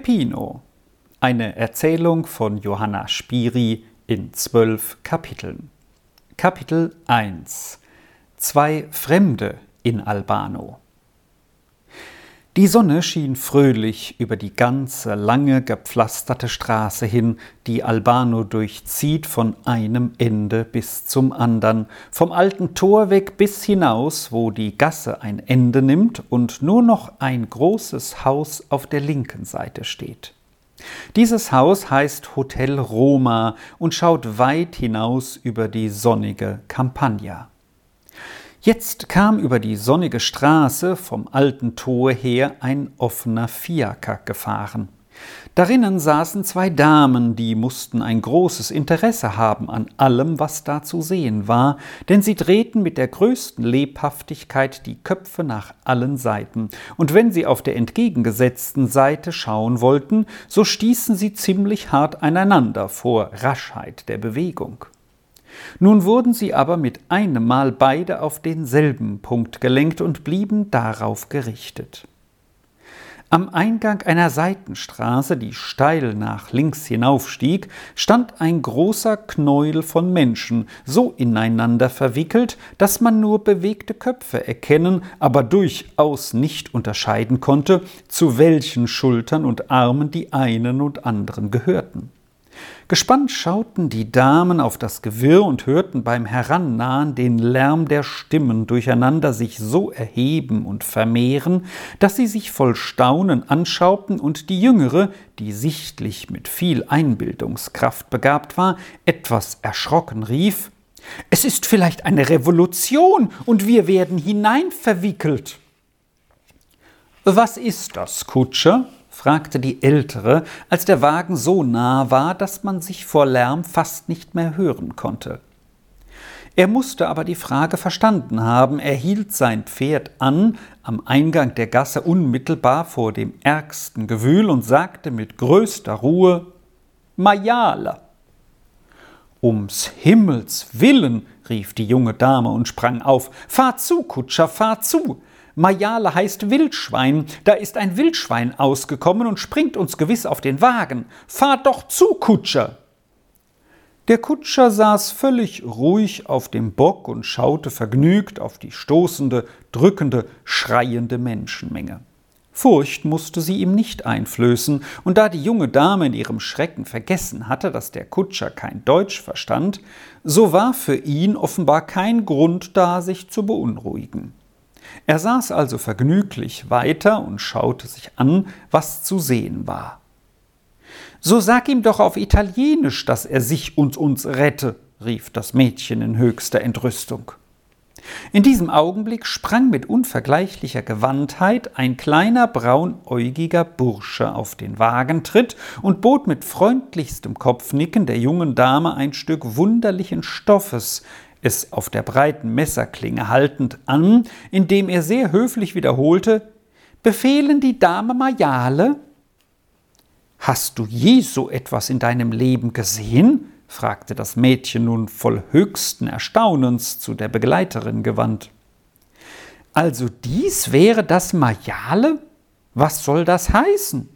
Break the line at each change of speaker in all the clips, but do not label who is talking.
Peppino. Eine Erzählung von Johanna Spiri in zwölf Kapiteln. Kapitel 1 Zwei Fremde in Albano. Die Sonne schien fröhlich über die ganze lange gepflasterte Straße hin, die Albano durchzieht von einem Ende bis zum andern, vom alten Tor weg bis hinaus, wo die Gasse ein Ende nimmt und nur noch ein großes Haus auf der linken Seite steht. Dieses Haus heißt Hotel Roma und schaut weit hinaus über die sonnige Campagna. Jetzt kam über die sonnige Straße vom alten Tor her ein offener Fiaker gefahren. Darinnen saßen zwei Damen, die mussten ein großes Interesse haben an allem, was da zu sehen war, denn sie drehten mit der größten Lebhaftigkeit die Köpfe nach allen Seiten, und wenn sie auf der entgegengesetzten Seite schauen wollten, so stießen sie ziemlich hart aneinander vor Raschheit der Bewegung. Nun wurden sie aber mit einem Mal beide auf denselben Punkt gelenkt und blieben darauf gerichtet. Am Eingang einer Seitenstraße, die steil nach links hinaufstieg, stand ein großer Knäuel von Menschen, so ineinander verwickelt, dass man nur bewegte Köpfe erkennen, aber durchaus nicht unterscheiden konnte, zu welchen Schultern und Armen die einen und anderen gehörten. Gespannt schauten die Damen auf das Gewirr und hörten beim Herannahen den Lärm der Stimmen durcheinander sich so erheben und vermehren, dass sie sich voll Staunen anschauten und die Jüngere, die sichtlich mit viel Einbildungskraft begabt war, etwas erschrocken rief Es ist vielleicht eine Revolution und wir werden hineinverwickelt. Was ist das, Kutscher? Fragte die Ältere, als der Wagen so nah war, dass man sich vor Lärm fast nicht mehr hören konnte. Er musste aber die Frage verstanden haben, er hielt sein Pferd an, am Eingang der Gasse unmittelbar vor dem ärgsten Gewühl und sagte mit größter Ruhe Majale. Ums Himmels willen, rief die junge Dame und sprang auf. Fahr zu, Kutscher, fahr zu. Majale heißt Wildschwein. Da ist ein Wildschwein ausgekommen und springt uns gewiss auf den Wagen. Fahr doch zu, Kutscher! Der Kutscher saß völlig ruhig auf dem Bock und schaute vergnügt auf die stoßende, drückende, schreiende Menschenmenge. Furcht musste sie ihm nicht einflößen, und da die junge Dame in ihrem Schrecken vergessen hatte, dass der Kutscher kein Deutsch verstand, so war für ihn offenbar kein Grund da, sich zu beunruhigen. Er saß also vergnüglich weiter und schaute sich an, was zu sehen war. So sag ihm doch auf Italienisch, dass er sich und uns rette, rief das Mädchen in höchster Entrüstung. In diesem Augenblick sprang mit unvergleichlicher Gewandtheit ein kleiner braunäugiger Bursche auf den Wagentritt und bot mit freundlichstem Kopfnicken der jungen Dame ein Stück wunderlichen Stoffes, es auf der breiten Messerklinge haltend an, indem er sehr höflich wiederholte Befehlen die Dame Majale? Hast du je so etwas in deinem Leben gesehen? fragte das Mädchen nun voll höchsten Erstaunens zu der Begleiterin gewandt. Also dies wäre das Majale? Was soll das heißen?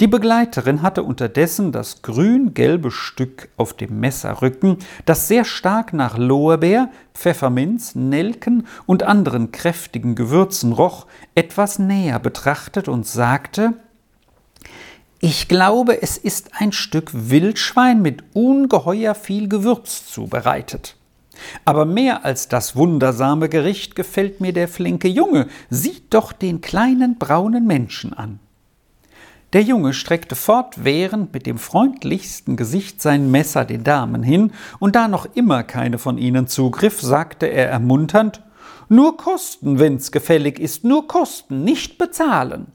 Die Begleiterin hatte unterdessen das grün-gelbe Stück auf dem Messerrücken, das sehr stark nach Lorbeer, Pfefferminz, Nelken und anderen kräftigen Gewürzen roch, etwas näher betrachtet und sagte Ich glaube, es ist ein Stück Wildschwein mit ungeheuer viel Gewürz zubereitet. Aber mehr als das wundersame Gericht gefällt mir der flinke Junge. Sieht doch den kleinen braunen Menschen an. Der Junge streckte fortwährend mit dem freundlichsten Gesicht sein Messer den Damen hin, und da noch immer keine von ihnen zugriff, sagte er ermunternd Nur kosten, wenn's gefällig ist, nur kosten, nicht bezahlen.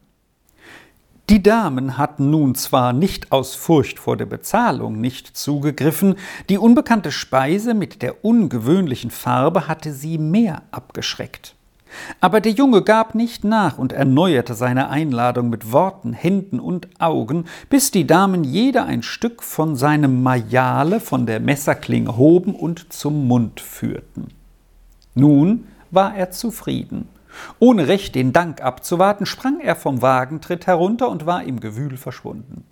Die Damen hatten nun zwar nicht aus Furcht vor der Bezahlung nicht zugegriffen, die unbekannte Speise mit der ungewöhnlichen Farbe hatte sie mehr abgeschreckt. Aber der Junge gab nicht nach und erneuerte seine Einladung mit Worten, Händen und Augen, bis die Damen jeder ein Stück von seinem Majale von der Messerklinge hoben und zum Mund führten. Nun war er zufrieden, Ohne recht den Dank abzuwarten, sprang er vom Wagentritt herunter und war im Gewühl verschwunden.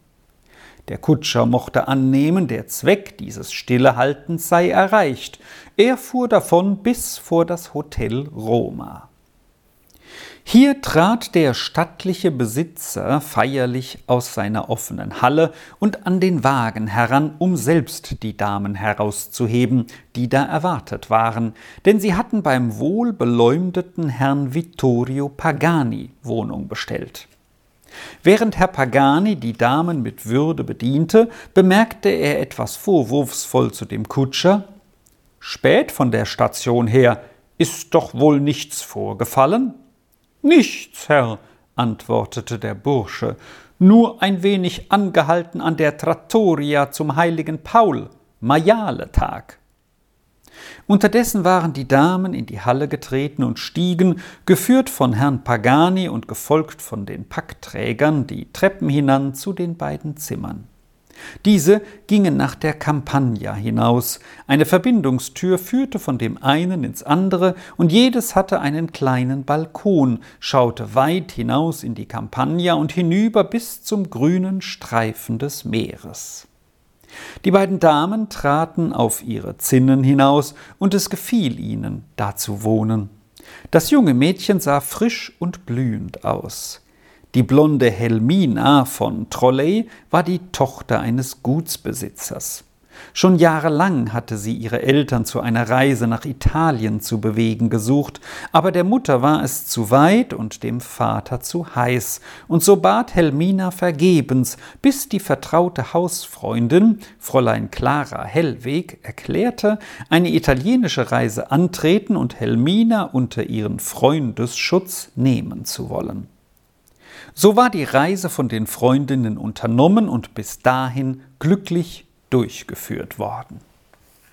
Der Kutscher mochte annehmen, der Zweck dieses Stillehaltens sei erreicht. Er fuhr davon bis vor das Hotel Roma. Hier trat der stattliche Besitzer feierlich aus seiner offenen Halle und an den Wagen heran, um selbst die Damen herauszuheben, die da erwartet waren, denn sie hatten beim wohlbeleumdeten Herrn Vittorio Pagani Wohnung bestellt. Während Herr Pagani die Damen mit Würde bediente, bemerkte er etwas vorwurfsvoll zu dem Kutscher Spät von der Station her, ist doch wohl nichts vorgefallen? Nichts, Herr, antwortete der Bursche, nur ein wenig angehalten an der Trattoria zum heiligen Paul, Majaletag. Unterdessen waren die Damen in die Halle getreten und stiegen, geführt von Herrn Pagani und gefolgt von den Packträgern, die Treppen hinan zu den beiden Zimmern. Diese gingen nach der Campagna hinaus. Eine Verbindungstür führte von dem einen ins andere, und jedes hatte einen kleinen Balkon, schaute weit hinaus in die Campagna und hinüber bis zum grünen Streifen des Meeres. Die beiden Damen traten auf ihre Zinnen hinaus, und es gefiel ihnen, da zu wohnen. Das junge Mädchen sah frisch und blühend aus. Die blonde Helmina von Trolley war die Tochter eines Gutsbesitzers. Schon jahrelang hatte sie ihre Eltern zu einer Reise nach Italien zu bewegen gesucht, aber der Mutter war es zu weit und dem Vater zu heiß, und so bat Helmina vergebens, bis die vertraute Hausfreundin, Fräulein Clara Hellweg, erklärte, eine italienische Reise antreten und Helmina unter ihren Freundesschutz nehmen zu wollen. So war die Reise von den Freundinnen unternommen und bis dahin glücklich durchgeführt worden.